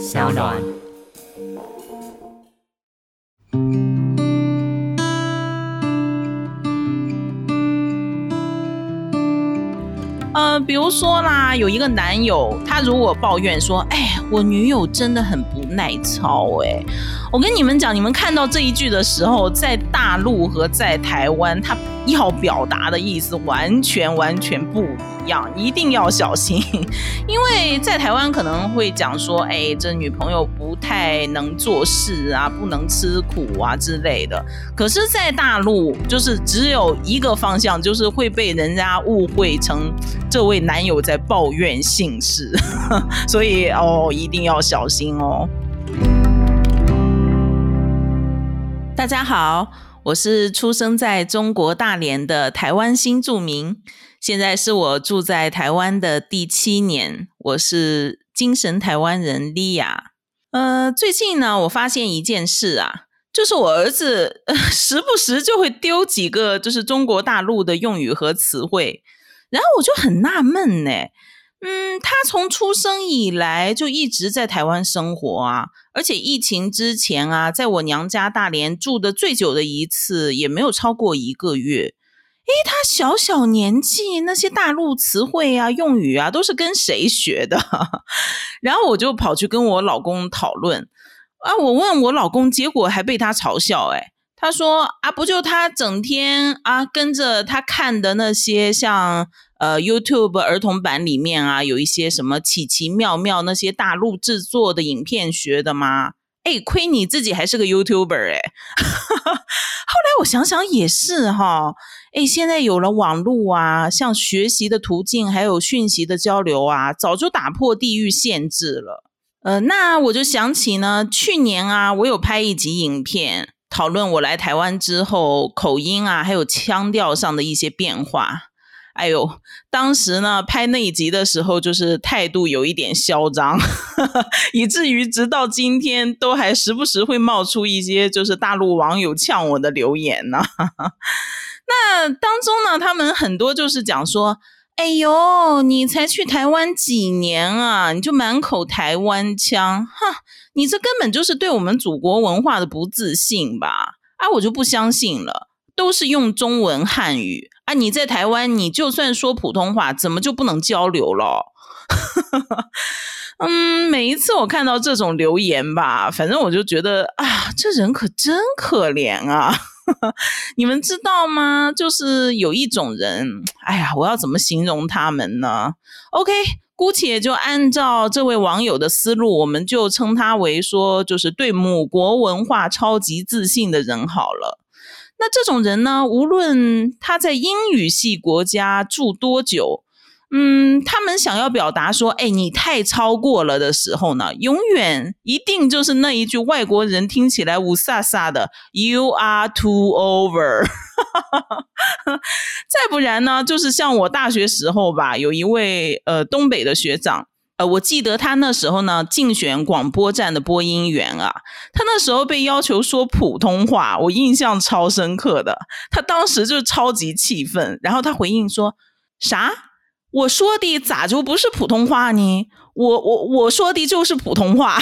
小暖。呃，比如说啦，有一个男友，他如果抱怨说：“哎，我女友真的很不耐操。”哎，我跟你们讲，你们看到这一句的时候，在大陆和在台湾，他要表达的意思完全完全不。一样，一定要小心，因为在台湾可能会讲说，哎，这女朋友不太能做事啊，不能吃苦啊之类的。可是，在大陆就是只有一个方向，就是会被人家误会成这位男友在抱怨姓氏，所以哦，一定要小心哦。大家好，我是出生在中国大连的台湾新住民。现在是我住在台湾的第七年，我是精神台湾人莉亚。呃，最近呢，我发现一件事啊，就是我儿子时不时就会丢几个就是中国大陆的用语和词汇，然后我就很纳闷呢。嗯，他从出生以来就一直在台湾生活啊，而且疫情之前啊，在我娘家大连住的最久的一次也没有超过一个月。诶，他小小年纪那些大陆词汇啊、用语啊，都是跟谁学的？然后我就跑去跟我老公讨论啊，我问我老公，结果还被他嘲笑。诶他说啊，不就他整天啊跟着他看的那些像呃 YouTube 儿童版里面啊，有一些什么奇奇妙妙那些大陆制作的影片学的吗？哎，亏你自己还是个 YouTuber 哎！后来我想想也是哈。哎，现在有了网络啊，像学习的途径，还有讯息的交流啊，早就打破地域限制了。呃，那我就想起呢，去年啊，我有拍一集影片，讨论我来台湾之后口音啊，还有腔调上的一些变化。哎呦，当时呢，拍那一集的时候，就是态度有一点嚣张，以至于直到今天，都还时不时会冒出一些就是大陆网友呛我的留言呢。那当中呢，他们很多就是讲说：“哎呦，你才去台湾几年啊，你就满口台湾腔，哈，你这根本就是对我们祖国文化的不自信吧？”啊，我就不相信了，都是用中文汉语啊，你在台湾，你就算说普通话，怎么就不能交流了？嗯，每一次我看到这种留言吧，反正我就觉得啊，这人可真可怜啊。你们知道吗？就是有一种人，哎呀，我要怎么形容他们呢？OK，姑且就按照这位网友的思路，我们就称他为说，就是对母国文化超级自信的人好了。那这种人呢，无论他在英语系国家住多久。嗯，他们想要表达说，哎，你太超过了的时候呢，永远一定就是那一句外国人听起来乌飒飒的 “You are too over”。再不然呢，就是像我大学时候吧，有一位呃东北的学长，呃，我记得他那时候呢竞选广播站的播音员啊，他那时候被要求说普通话，我印象超深刻的，他当时就超级气愤，然后他回应说啥？我说的咋就不是普通话呢？我我我说的就是普通话，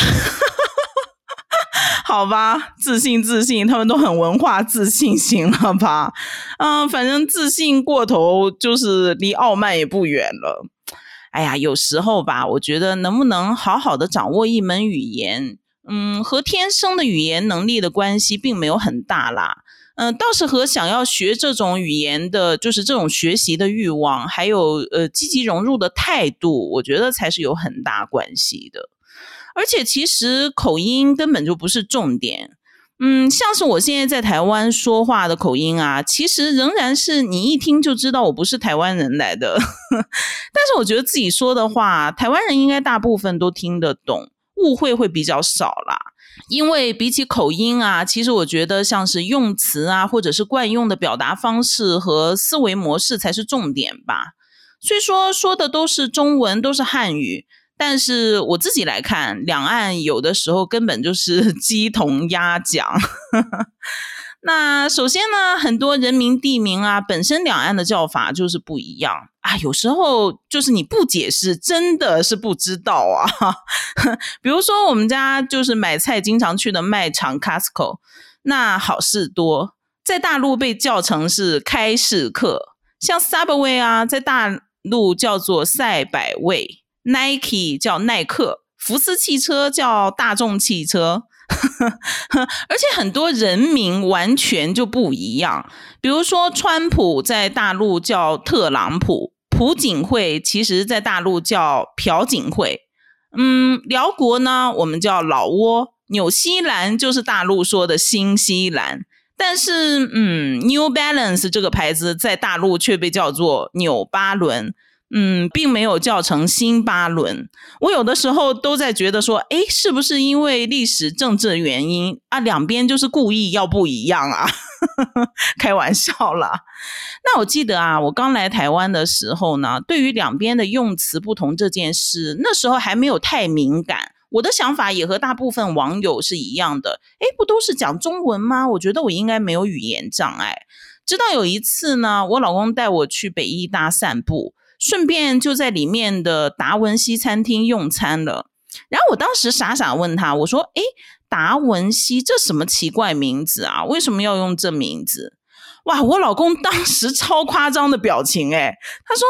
好吧，自信自信，他们都很文化自信型了吧？嗯，反正自信过头，就是离傲慢也不远了。哎呀，有时候吧，我觉得能不能好好的掌握一门语言，嗯，和天生的语言能力的关系并没有很大啦。嗯，倒是和想要学这种语言的，就是这种学习的欲望，还有呃积极融入的态度，我觉得才是有很大关系的。而且其实口音根本就不是重点。嗯，像是我现在在台湾说话的口音啊，其实仍然是你一听就知道我不是台湾人来的。但是我觉得自己说的话，台湾人应该大部分都听得懂，误会会比较少啦。因为比起口音啊，其实我觉得像是用词啊，或者是惯用的表达方式和思维模式才是重点吧。虽说说的都是中文，都是汉语，但是我自己来看，两岸有的时候根本就是鸡同鸭讲。那首先呢，很多人名地名啊，本身两岸的叫法就是不一样啊，有时候就是你不解释，真的是不知道啊。比如说，我们家就是买菜经常去的卖场 Costco，那好事多在大陆被叫成是开市客，像 Subway 啊，在大陆叫做赛百味，Nike 叫耐克，福斯汽车叫大众汽车。而且很多人名完全就不一样，比如说川普在大陆叫特朗普，朴槿惠其实在大陆叫朴槿惠。嗯，辽国呢，我们叫老挝，纽西兰就是大陆说的新西兰，但是嗯，New Balance 这个牌子在大陆却被叫做纽巴伦。嗯，并没有叫成新巴伦。我有的时候都在觉得说，哎，是不是因为历史政治原因啊？两边就是故意要不一样啊？开玩笑啦。那我记得啊，我刚来台湾的时候呢，对于两边的用词不同这件事，那时候还没有太敏感。我的想法也和大部分网友是一样的。哎，不都是讲中文吗？我觉得我应该没有语言障碍。直到有一次呢，我老公带我去北医大散步。顺便就在里面的达文西餐厅用餐了，然后我当时傻傻问他，我说：“哎，达文西这什么奇怪名字啊？为什么要用这名字？”哇，我老公当时超夸张的表情，哎，他说：“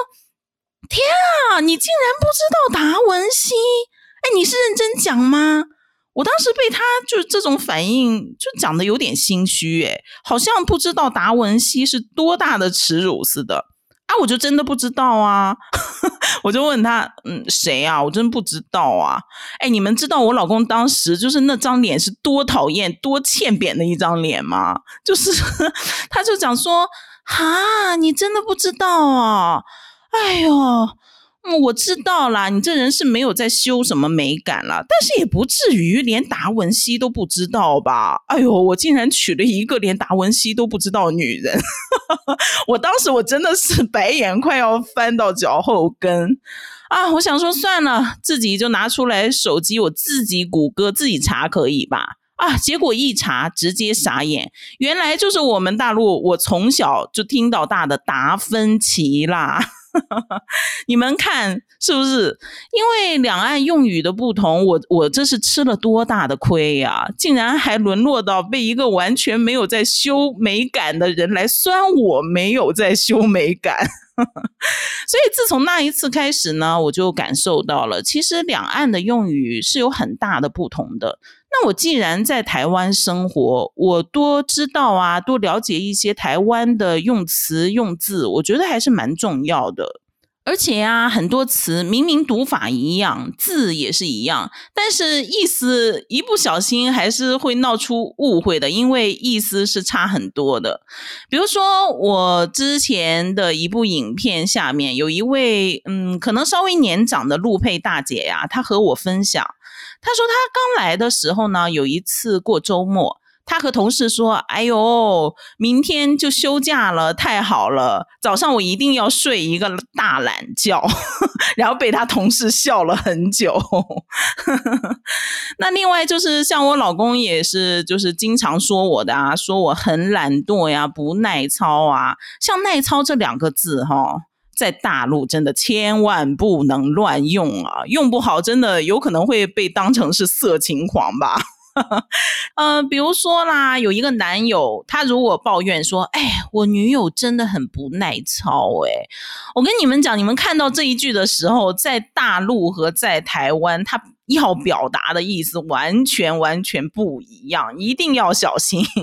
天啊，你竟然不知道达文西？哎，你是认真讲吗？”我当时被他就这种反应就讲的有点心虚，哎，好像不知道达文西是多大的耻辱似的。啊，我就真的不知道啊！我就问他，嗯，谁啊？我真不知道啊！哎，你们知道我老公当时就是那张脸是多讨厌、多欠扁的一张脸吗？就是 他就讲说，哈，你真的不知道啊？哎呦！嗯我知道啦，你这人是没有在修什么美感了，但是也不至于连达文西都不知道吧？哎呦，我竟然娶了一个连达文西都不知道女人，我当时我真的是白眼快要翻到脚后跟啊！我想说算了，自己就拿出来手机，我自己谷歌自己查可以吧？啊，结果一查直接傻眼，原来就是我们大陆我从小就听到大的达芬奇啦。你们看是不是？因为两岸用语的不同，我我这是吃了多大的亏呀！竟然还沦落到被一个完全没有在修美感的人来酸我没有在修美感。所以自从那一次开始呢，我就感受到了，其实两岸的用语是有很大的不同的。那我既然在台湾生活，我多知道啊，多了解一些台湾的用词用字，我觉得还是蛮重要的。而且啊，很多词明明读法一样，字也是一样，但是意思一不小心还是会闹出误会的，因为意思是差很多的。比如说，我之前的一部影片下面有一位，嗯，可能稍微年长的陆配大姐呀，她和我分享，她说她刚来的时候呢，有一次过周末。他和同事说：“哎呦，明天就休假了，太好了！早上我一定要睡一个大懒觉。”然后被他同事笑了很久。那另外就是像我老公也是，就是经常说我的啊，说我很懒惰呀，不耐操啊。像耐操这两个字哈，在大陆真的千万不能乱用啊，用不好真的有可能会被当成是色情狂吧。呃，比如说啦，有一个男友，他如果抱怨说：“哎，我女友真的很不耐操。”哎，我跟你们讲，你们看到这一句的时候，在大陆和在台湾，他。要表达的意思完全完全不一样，一定要小心。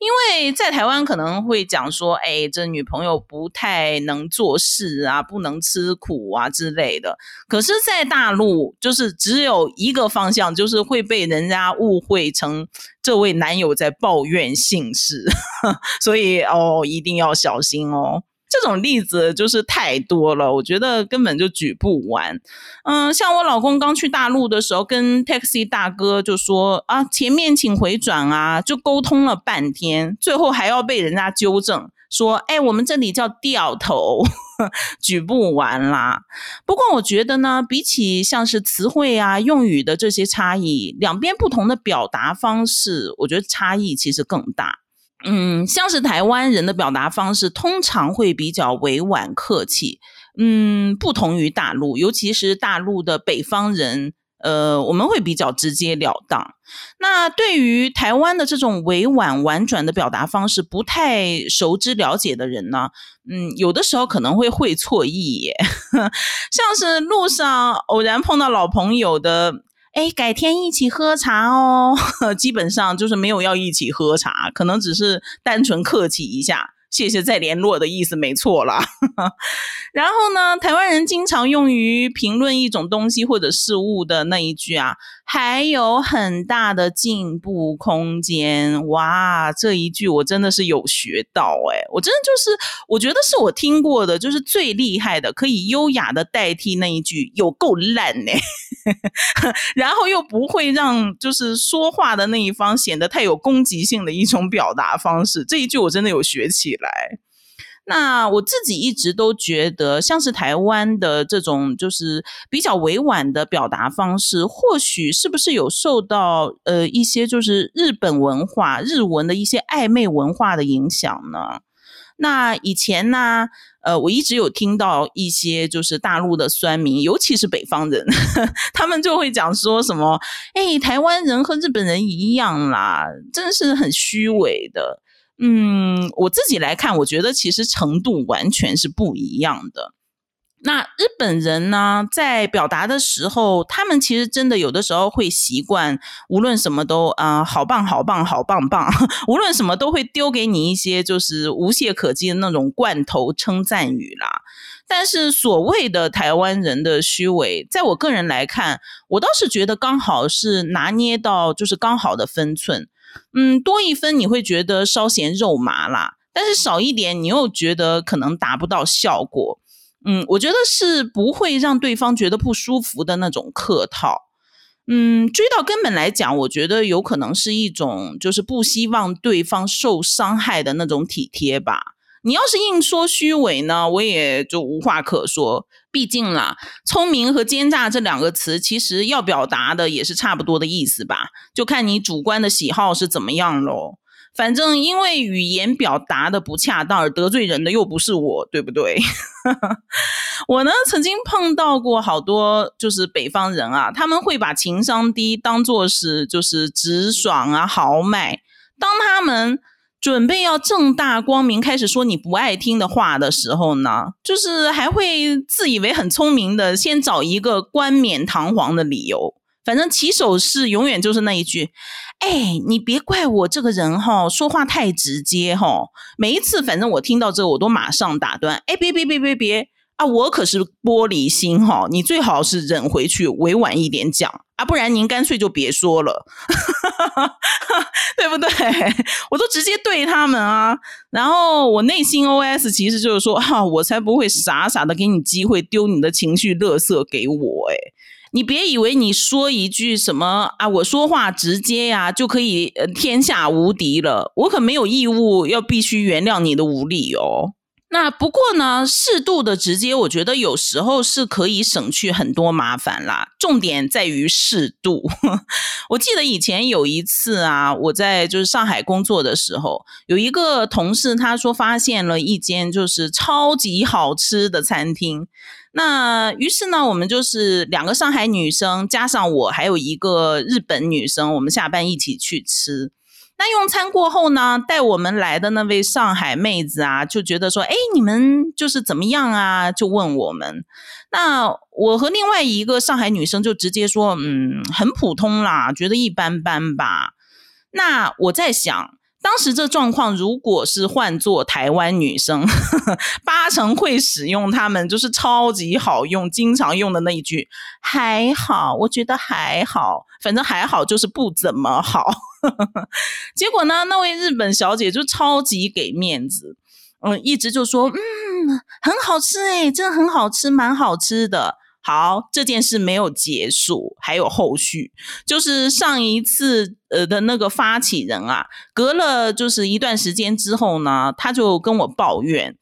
因为在台湾可能会讲说，哎，这女朋友不太能做事啊，不能吃苦啊之类的。可是，在大陆就是只有一个方向，就是会被人家误会成这位男友在抱怨姓氏，所以哦，一定要小心哦。这种例子就是太多了，我觉得根本就举不完。嗯，像我老公刚去大陆的时候，跟 taxi 大哥就说啊，前面请回转啊，就沟通了半天，最后还要被人家纠正说，哎，我们这里叫掉头，举不完啦。不过我觉得呢，比起像是词汇啊、用语的这些差异，两边不同的表达方式，我觉得差异其实更大。嗯，像是台湾人的表达方式，通常会比较委婉客气。嗯，不同于大陆，尤其是大陆的北方人。呃，我们会比较直截了当。那对于台湾的这种委婉婉转的表达方式，不太熟知了解的人呢，嗯，有的时候可能会会错意耶。像是路上偶然碰到老朋友的，哎，改天一起喝茶哦，基本上就是没有要一起喝茶，可能只是单纯客气一下。谢谢再联络的意思没错啦。然后呢，台湾人经常用于评论一种东西或者事物的那一句啊。还有很大的进步空间哇！这一句我真的是有学到哎，我真的就是我觉得是我听过的，就是最厉害的，可以优雅的代替那一句有够烂呢，然后又不会让就是说话的那一方显得太有攻击性的一种表达方式。这一句我真的有学起来。那我自己一直都觉得，像是台湾的这种就是比较委婉的表达方式，或许是不是有受到呃一些就是日本文化、日文的一些暧昧文化的影响呢？那以前呢，呃，我一直有听到一些就是大陆的酸民，尤其是北方人，他们就会讲说什么：“哎，台湾人和日本人一样啦，真是很虚伪的。”嗯，我自己来看，我觉得其实程度完全是不一样的。那日本人呢，在表达的时候，他们其实真的有的时候会习惯，无论什么都啊，好棒好棒好棒棒，无论什么都会丢给你一些就是无懈可击的那种罐头称赞语啦。但是所谓的台湾人的虚伪，在我个人来看，我倒是觉得刚好是拿捏到就是刚好的分寸。嗯，多一分你会觉得稍嫌肉麻啦，但是少一点你又觉得可能达不到效果。嗯，我觉得是不会让对方觉得不舒服的那种客套。嗯，追到根本来讲，我觉得有可能是一种就是不希望对方受伤害的那种体贴吧。你要是硬说虚伪呢，我也就无话可说。毕竟啦，聪明和奸诈这两个词，其实要表达的也是差不多的意思吧，就看你主观的喜好是怎么样喽。反正因为语言表达的不恰当而得罪人的又不是我，对不对？我呢曾经碰到过好多就是北方人啊，他们会把情商低当做是就是直爽啊豪迈，当他们。准备要正大光明开始说你不爱听的话的时候呢，就是还会自以为很聪明的，先找一个冠冕堂皇的理由。反正起手式永远就是那一句：“哎，你别怪我这个人哈，说话太直接哈。”每一次，反正我听到这，我都马上打断：“哎，别别别别别啊！我可是玻璃心哈，你最好是忍回去，委婉一点讲。”啊，不然您干脆就别说了，对不对？我都直接对他们啊。然后我内心 OS 其实就是说，哈，我才不会傻傻的给你机会丢你的情绪垃圾给我。哎，你别以为你说一句什么啊，我说话直接呀，就可以呃天下无敌了。我可没有义务要必须原谅你的无理哦。那不过呢，适度的直接，我觉得有时候是可以省去很多麻烦啦。重点在于适度。我记得以前有一次啊，我在就是上海工作的时候，有一个同事他说发现了一间就是超级好吃的餐厅。那于是呢，我们就是两个上海女生加上我，还有一个日本女生，我们下班一起去吃。那用餐过后呢，带我们来的那位上海妹子啊，就觉得说，哎，你们就是怎么样啊？就问我们。那我和另外一个上海女生就直接说，嗯，很普通啦，觉得一般般吧。那我在想。当时这状况，如果是换做台湾女生，八成会使用他们就是超级好用、经常用的那一句“还好”，我觉得还好，反正还好就是不怎么好。结果呢，那位日本小姐就超级给面子，嗯，一直就说：“嗯，很好吃诶，真的很好吃，蛮好吃的。”好，这件事没有结束，还有后续。就是上一次呃的那个发起人啊，隔了就是一段时间之后呢，他就跟我抱怨，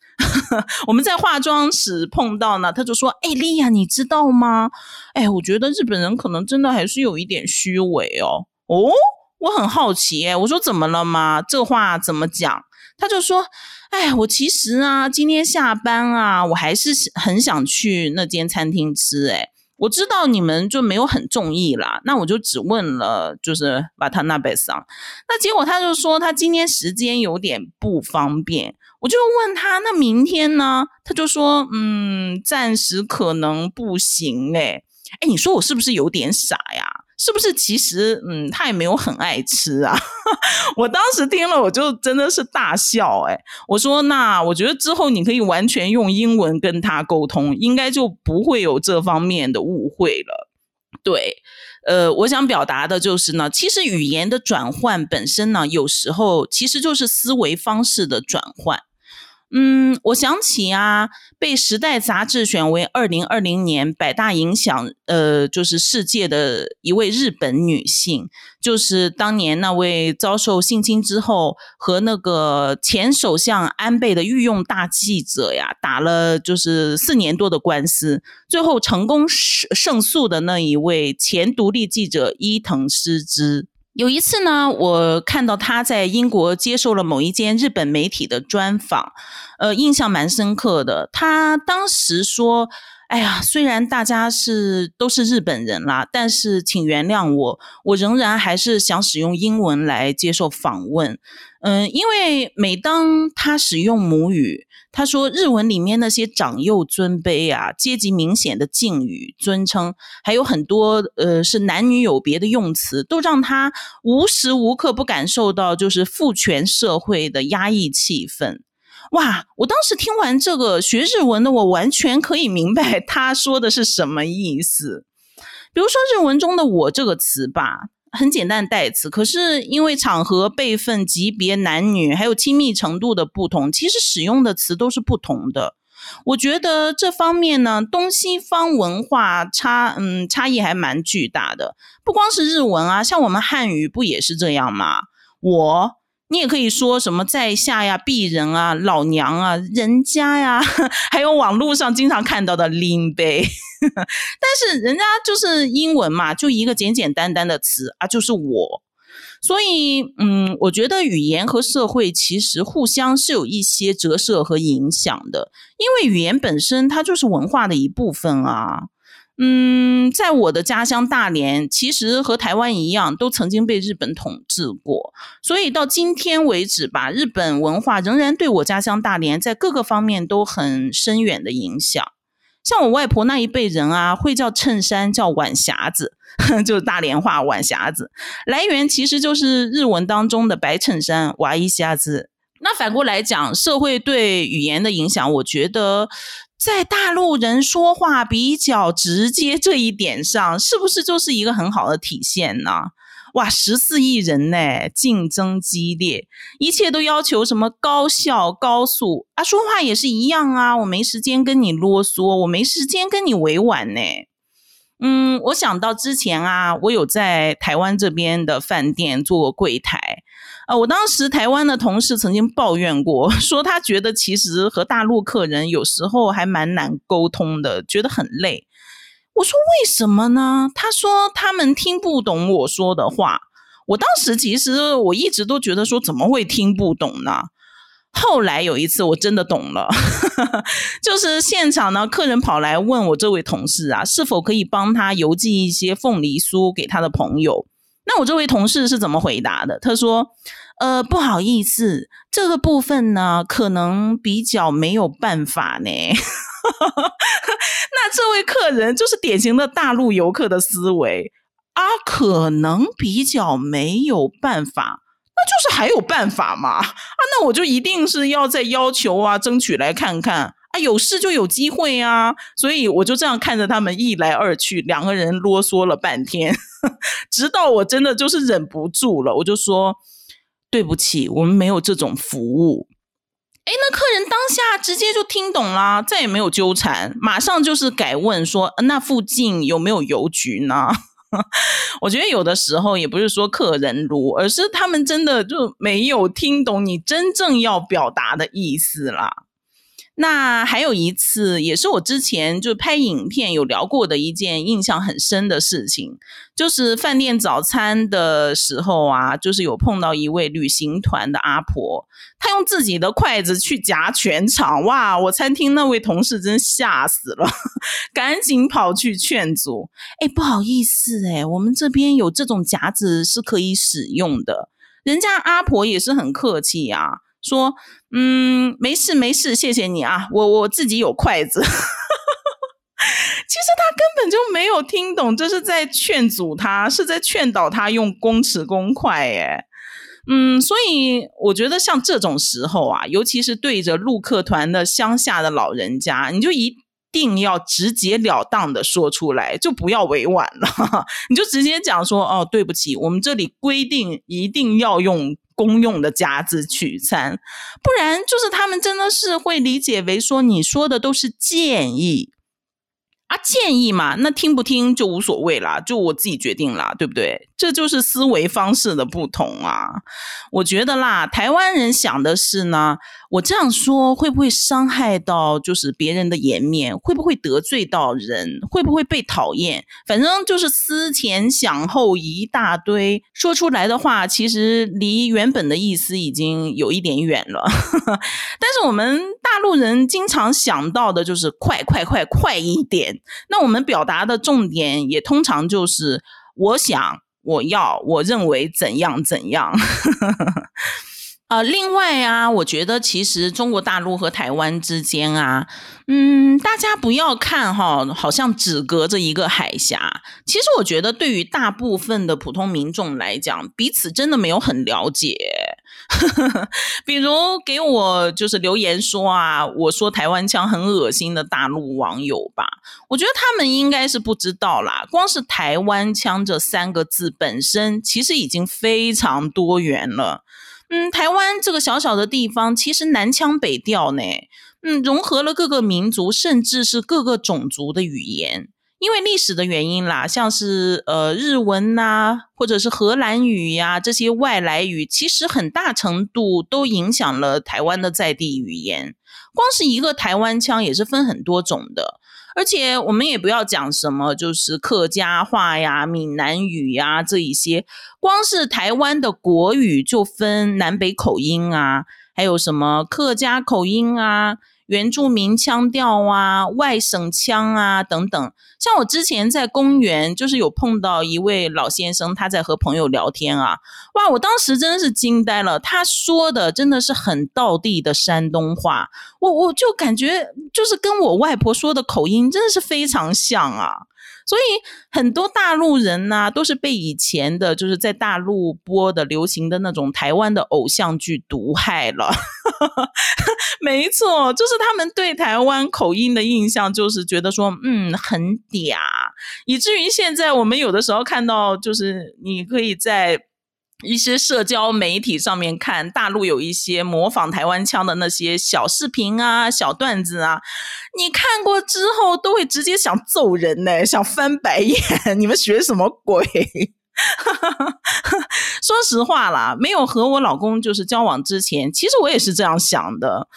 我们在化妆室碰到呢，他就说：“哎，莉亚，你知道吗？哎，我觉得日本人可能真的还是有一点虚伪哦。”哦，我很好奇，哎，我说怎么了吗？这话怎么讲？他就说，哎，我其实啊，今天下班啊，我还是很想去那间餐厅吃，哎。我知道你们就没有很中意啦，那我就只问了，就是瓦塔纳贝桑。那结果他就说他今天时间有点不方便，我就问他那明天呢？他就说嗯，暂时可能不行哎。哎，你说我是不是有点傻呀？是不是其实嗯，他也没有很爱吃啊？我当时听了，我就真的是大笑哎！我说那我觉得之后你可以完全用英文跟他沟通，应该就不会有这方面的误会了。对，呃，我想表达的就是呢，其实语言的转换本身呢，有时候其实就是思维方式的转换。嗯，我想起啊，被《时代》杂志选为二零二零年百大影响，呃，就是世界的一位日本女性，就是当年那位遭受性侵之后和那个前首相安倍的御用大记者呀，打了就是四年多的官司，最后成功胜胜诉的那一位前独立记者伊藤诗织。有一次呢，我看到他在英国接受了某一间日本媒体的专访，呃，印象蛮深刻的。他当时说：“哎呀，虽然大家是都是日本人啦，但是请原谅我，我仍然还是想使用英文来接受访问。”嗯，因为每当他使用母语。他说：“日文里面那些长幼尊卑啊，阶级明显的敬语、尊称，还有很多呃是男女有别的用词，都让他无时无刻不感受到就是父权社会的压抑气氛。”哇！我当时听完这个学日文的我，完全可以明白他说的是什么意思。比如说日文中的“我”这个词吧。很简单代词，可是因为场合、辈分、级别、男女还有亲密程度的不同，其实使用的词都是不同的。我觉得这方面呢，东西方文化差，嗯，差异还蛮巨大的。不光是日文啊，像我们汉语不也是这样吗？我。你也可以说什么在下呀、鄙人啊、老娘啊、人家呀，还有网络上经常看到的拎杯，但是人家就是英文嘛，就一个简简单单的词啊，就是我。所以，嗯，我觉得语言和社会其实互相是有一些折射和影响的，因为语言本身它就是文化的一部分啊。嗯，在我的家乡大连，其实和台湾一样，都曾经被日本统治过。所以到今天为止吧，日本文化仍然对我家乡大连在各个方面都很深远的影响。像我外婆那一辈人啊，会叫衬衫叫晚霞子，就是大连话晚霞子，来源其实就是日文当中的白衬衫娃一匣子。那反过来讲，社会对语言的影响，我觉得。在大陆人说话比较直接这一点上，是不是就是一个很好的体现呢？哇，十四亿人呢，竞争激烈，一切都要求什么高效、高速啊？说话也是一样啊，我没时间跟你啰嗦，我没时间跟你委婉呢。嗯，我想到之前啊，我有在台湾这边的饭店做过柜台。啊，我当时台湾的同事曾经抱怨过，说他觉得其实和大陆客人有时候还蛮难沟通的，觉得很累。我说为什么呢？他说他们听不懂我说的话。我当时其实我一直都觉得说怎么会听不懂呢？后来有一次我真的懂了，就是现场呢，客人跑来问我这位同事啊，是否可以帮他邮寄一些凤梨酥给他的朋友。那我这位同事是怎么回答的？他说：“呃，不好意思，这个部分呢，可能比较没有办法呢。”那这位客人就是典型的大陆游客的思维啊，可能比较没有办法，那就是还有办法嘛？啊，那我就一定是要再要求啊，争取来看看。有事就有机会啊，所以我就这样看着他们一来二去，两个人啰嗦了半天，直到我真的就是忍不住了，我就说对不起，我们没有这种服务。哎，那客人当下直接就听懂了，再也没有纠缠，马上就是改问说那附近有没有邮局呢？我觉得有的时候也不是说客人如，而是他们真的就没有听懂你真正要表达的意思啦。那还有一次，也是我之前就拍影片有聊过的一件印象很深的事情，就是饭店早餐的时候啊，就是有碰到一位旅行团的阿婆，她用自己的筷子去夹全场，哇！我餐厅那位同事真吓死了，赶紧跑去劝阻，哎，不好意思，哎，我们这边有这种夹子是可以使用的，人家阿婆也是很客气啊。说，嗯，没事没事，谢谢你啊，我我自己有筷子。其实他根本就没有听懂，这是在劝阻他，是在劝导他用公尺公筷。哎，嗯，所以我觉得像这种时候啊，尤其是对着陆客团的乡下的老人家，你就一定要直截了当的说出来，就不要委婉了，你就直接讲说，哦，对不起，我们这里规定一定要用。公用的夹子取餐，不然就是他们真的是会理解为说你说的都是建议。啊，建议嘛，那听不听就无所谓啦，就我自己决定啦，对不对？这就是思维方式的不同啊。我觉得啦，台湾人想的是呢，我这样说会不会伤害到就是别人的颜面？会不会得罪到人？会不会被讨厌？反正就是思前想后一大堆，说出来的话其实离原本的意思已经有一点远了。但是我们大陆人经常想到的就是快快快快一点。那我们表达的重点也通常就是我想、我要、我认为怎样怎样。呃，另外啊，我觉得其实中国大陆和台湾之间啊，嗯，大家不要看哈，好像只隔着一个海峡。其实我觉得对于大部分的普通民众来讲，彼此真的没有很了解。比如给我就是留言说啊，我说台湾腔很恶心的大陆网友吧，我觉得他们应该是不知道啦。光是台湾腔这三个字本身，其实已经非常多元了。嗯，台湾这个小小的地方，其实南腔北调呢，嗯，融合了各个民族，甚至是各个种族的语言。因为历史的原因啦，像是呃日文呐，或者是荷兰语呀这些外来语，其实很大程度都影响了台湾的在地语言。光是一个台湾腔也是分很多种的，而且我们也不要讲什么就是客家话呀、闽南语呀这一些，光是台湾的国语就分南北口音啊，还有什么客家口音啊。原住民腔调啊，外省腔啊，等等。像我之前在公园，就是有碰到一位老先生，他在和朋友聊天啊，哇，我当时真的是惊呆了。他说的真的是很道地的山东话，我我就感觉就是跟我外婆说的口音真的是非常像啊。所以很多大陆人呢，都是被以前的，就是在大陆播的流行的那种台湾的偶像剧毒害了。没错，就是他们对台湾口音的印象，就是觉得说，嗯，很嗲，以至于现在我们有的时候看到，就是你可以在。一些社交媒体上面看大陆有一些模仿台湾腔的那些小视频啊、小段子啊，你看过之后都会直接想揍人呢，想翻白眼。你们学什么鬼？说实话啦，没有和我老公就是交往之前，其实我也是这样想的。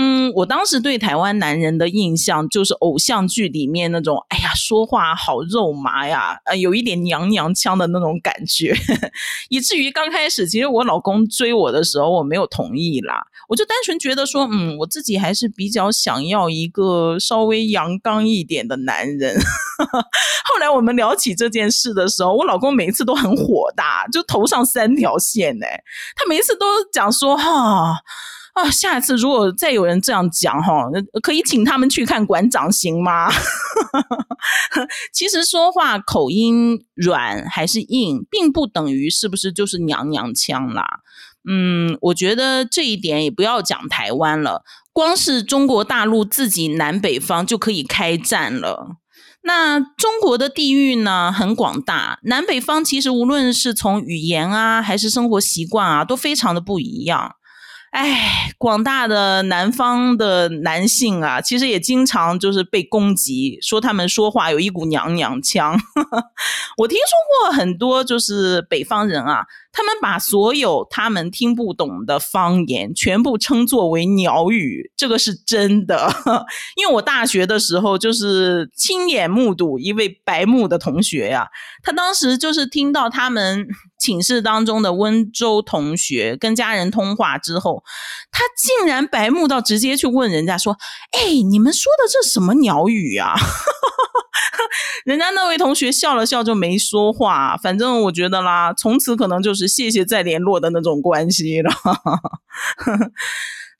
嗯，我当时对台湾男人的印象就是偶像剧里面那种，哎呀，说话好肉麻呀，呃，有一点娘娘腔的那种感觉，以至于刚开始，其实我老公追我的时候，我没有同意啦，我就单纯觉得说，嗯，我自己还是比较想要一个稍微阳刚一点的男人。后来我们聊起这件事的时候，我老公每一次都很火大，就头上三条线，呢，他每一次都讲说，哈。啊下次如果再有人这样讲哈，可以请他们去看馆长行吗？其实说话口音软还是硬，并不等于是不是就是娘娘腔啦。嗯，我觉得这一点也不要讲台湾了，光是中国大陆自己南北方就可以开战了。那中国的地域呢，很广大，南北方其实无论是从语言啊，还是生活习惯啊，都非常的不一样。哎，广大的南方的男性啊，其实也经常就是被攻击，说他们说话有一股娘娘腔。我听说过很多就是北方人啊，他们把所有他们听不懂的方言全部称作为鸟语，这个是真的。因为我大学的时候就是亲眼目睹一位白目的同学呀，他当时就是听到他们。寝室当中的温州同学跟家人通话之后，他竟然白目到直接去问人家说：“哎，你们说的这什么鸟语啊？” 人家那位同学笑了笑就没说话。反正我觉得啦，从此可能就是谢谢再联络的那种关系了。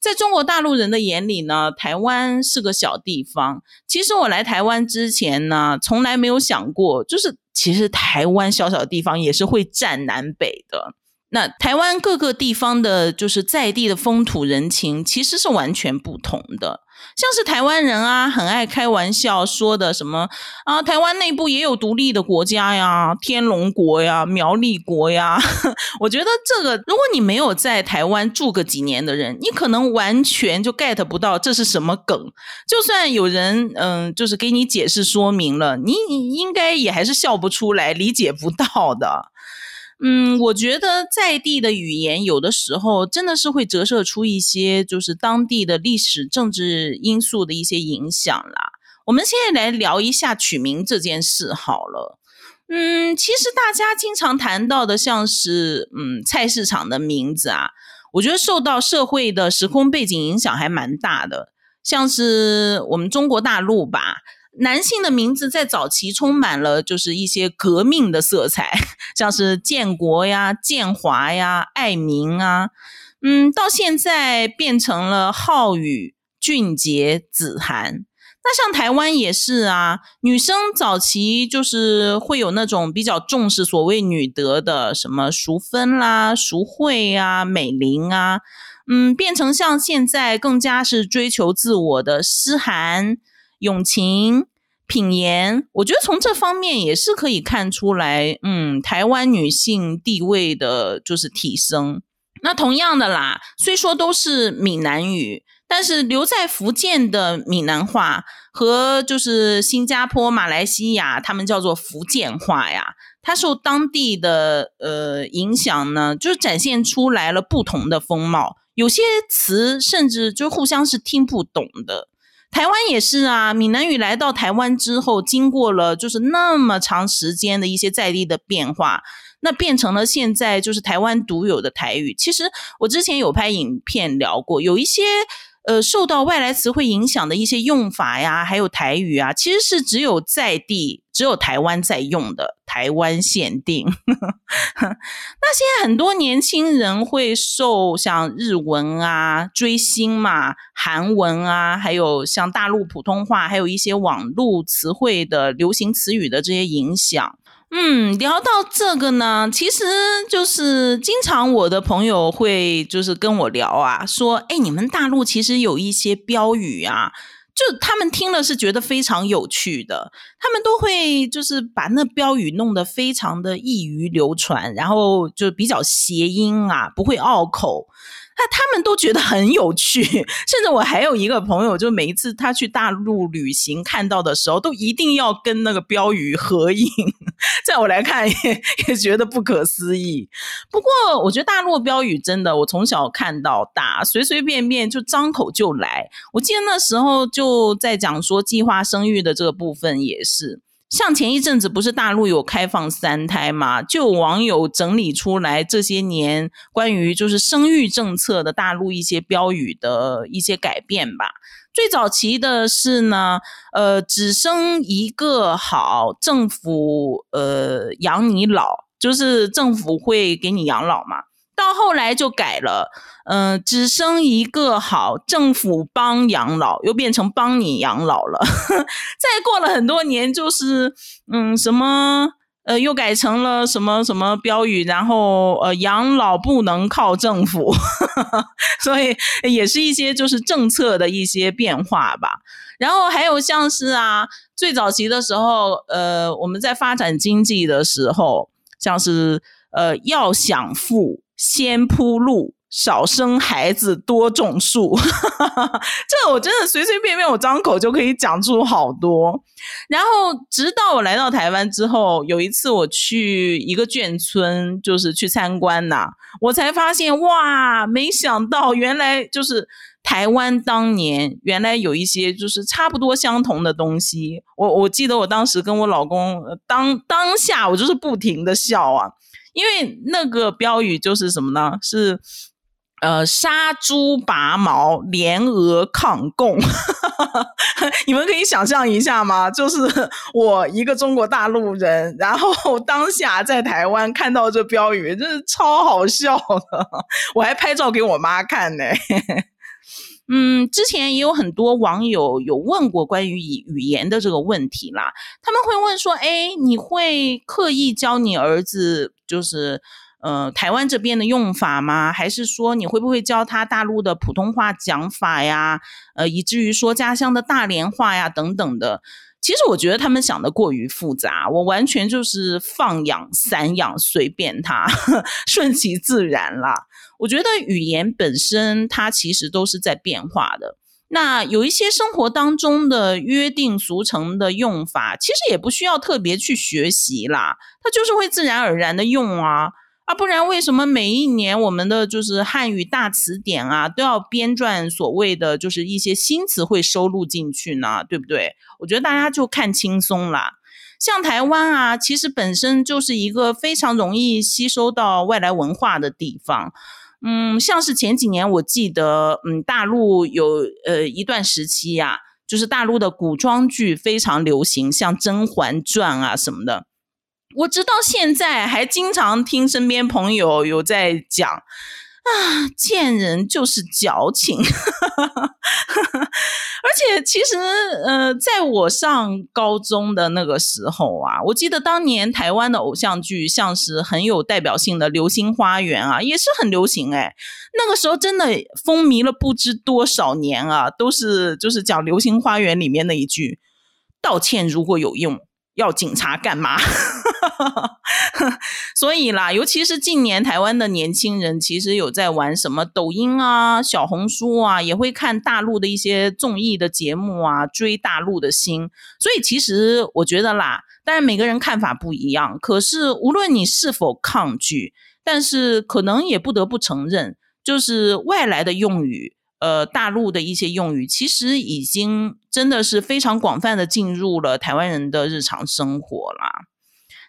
在中国大陆人的眼里呢，台湾是个小地方。其实我来台湾之前呢，从来没有想过，就是其实台湾小小的地方也是会占南北的。那台湾各个地方的，就是在地的风土人情，其实是完全不同的。像是台湾人啊，很爱开玩笑说的什么啊，台湾内部也有独立的国家呀，天龙国呀，苗栗国呀。我觉得这个，如果你没有在台湾住个几年的人，你可能完全就 get 不到这是什么梗。就算有人嗯，就是给你解释说明了，你你应该也还是笑不出来，理解不到的。嗯，我觉得在地的语言有的时候真的是会折射出一些就是当地的历史政治因素的一些影响啦。我们现在来聊一下取名这件事好了。嗯，其实大家经常谈到的像是嗯菜市场的名字啊，我觉得受到社会的时空背景影响还蛮大的，像是我们中国大陆吧。男性的名字在早期充满了就是一些革命的色彩，像是建国呀、建华呀、爱民啊，嗯，到现在变成了浩宇、俊杰、子涵。那像台湾也是啊，女生早期就是会有那种比较重视所谓女德的，什么淑芬啦、淑慧啊、美玲啊，嗯，变成像现在更加是追求自我的诗涵。永晴、品言，我觉得从这方面也是可以看出来，嗯，台湾女性地位的就是提升。那同样的啦，虽说都是闽南语，但是留在福建的闽南话和就是新加坡、马来西亚，他们叫做福建话呀，它受当地的呃影响呢，就展现出来了不同的风貌。有些词甚至就互相是听不懂的。台湾也是啊，闽南语来到台湾之后，经过了就是那么长时间的一些在地的变化，那变成了现在就是台湾独有的台语。其实我之前有拍影片聊过，有一些。呃，受到外来词汇影响的一些用法呀，还有台语啊，其实是只有在地、只有台湾在用的，台湾限定。那现在很多年轻人会受像日文啊、追星嘛、韩文啊，还有像大陆普通话，还有一些网络词汇的流行词语的这些影响。嗯，聊到这个呢，其实就是经常我的朋友会就是跟我聊啊，说，哎，你们大陆其实有一些标语啊，就他们听了是觉得非常有趣的，他们都会就是把那标语弄得非常的易于流传，然后就比较谐音啊，不会拗口。那他们都觉得很有趣，甚至我还有一个朋友，就每一次他去大陆旅行看到的时候，都一定要跟那个标语合影。在我来看，也也觉得不可思议。不过，我觉得大陆标语真的，我从小看到大，随随便便就张口就来。我记得那时候就在讲说计划生育的这个部分，也是。像前一阵子不是大陆有开放三胎嘛？就有网友整理出来这些年关于就是生育政策的大陆一些标语的一些改变吧。最早期的是呢，呃，只生一个好，政府呃养你老，就是政府会给你养老嘛。到后来就改了，嗯，只生一个好，政府帮养老，又变成帮你养老了。再过了很多年，就是嗯，什么呃，又改成了什么什么标语，然后呃，养老不能靠政府，所以也是一些就是政策的一些变化吧。然后还有像是啊，最早期的时候，呃，我们在发展经济的时候，像是呃，要想富。先铺路，少生孩子，多种树。这我真的随随便便我张口就可以讲出好多。然后直到我来到台湾之后，有一次我去一个眷村，就是去参观呐，我才发现哇，没想到原来就是台湾当年原来有一些就是差不多相同的东西。我我记得我当时跟我老公当当下我就是不停的笑啊，因为那个标语就是什么呢？是。呃，杀猪拔毛，联俄抗共，你们可以想象一下吗？就是 我一个中国大陆人，然后当下在台湾看到这标语，真是超好笑的，我还拍照给我妈看呢。嗯，之前也有很多网友有问过关于语语言的这个问题啦，他们会问说：“哎，你会刻意教你儿子，就是？”呃，台湾这边的用法吗？还是说你会不会教他大陆的普通话讲法呀？呃，以至于说家乡的大连话呀等等的。其实我觉得他们想的过于复杂，我完全就是放养散养，随便他，顺其自然啦。我觉得语言本身它其实都是在变化的。那有一些生活当中的约定俗成的用法，其实也不需要特别去学习啦，它就是会自然而然的用啊。啊，不然为什么每一年我们的就是汉语大词典啊，都要编撰所谓的就是一些新词汇收录进去呢？对不对？我觉得大家就看轻松啦。像台湾啊，其实本身就是一个非常容易吸收到外来文化的地方。嗯，像是前几年我记得，嗯，大陆有呃一段时期呀，就是大陆的古装剧非常流行，像《甄嬛传》啊什么的。我直到现在还经常听身边朋友有在讲啊，贱人就是矫情，而且其实呃，在我上高中的那个时候啊，我记得当年台湾的偶像剧像是很有代表性的《流星花园》啊，也是很流行哎，那个时候真的风靡了不知多少年啊，都是就是讲《流星花园》里面的一句道歉如果有用。要警察干嘛？所以啦，尤其是近年台湾的年轻人，其实有在玩什么抖音啊、小红书啊，也会看大陆的一些综艺的节目啊，追大陆的星。所以其实我觉得啦，当然每个人看法不一样，可是无论你是否抗拒，但是可能也不得不承认，就是外来的用语。呃，大陆的一些用语其实已经真的是非常广泛的进入了台湾人的日常生活啦。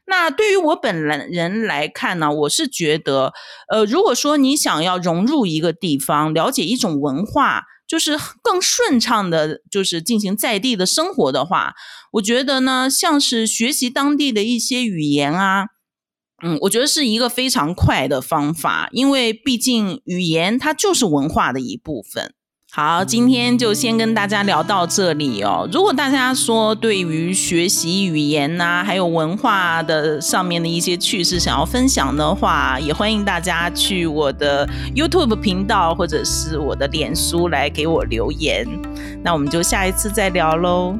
那对于我本人来看呢，我是觉得，呃，如果说你想要融入一个地方，了解一种文化，就是更顺畅的，就是进行在地的生活的话，我觉得呢，像是学习当地的一些语言啊。嗯，我觉得是一个非常快的方法，因为毕竟语言它就是文化的一部分。好，今天就先跟大家聊到这里哦。如果大家说对于学习语言呐，还有文化的上面的一些趣事想要分享的话，也欢迎大家去我的 YouTube 频道或者是我的脸书来给我留言。那我们就下一次再聊喽。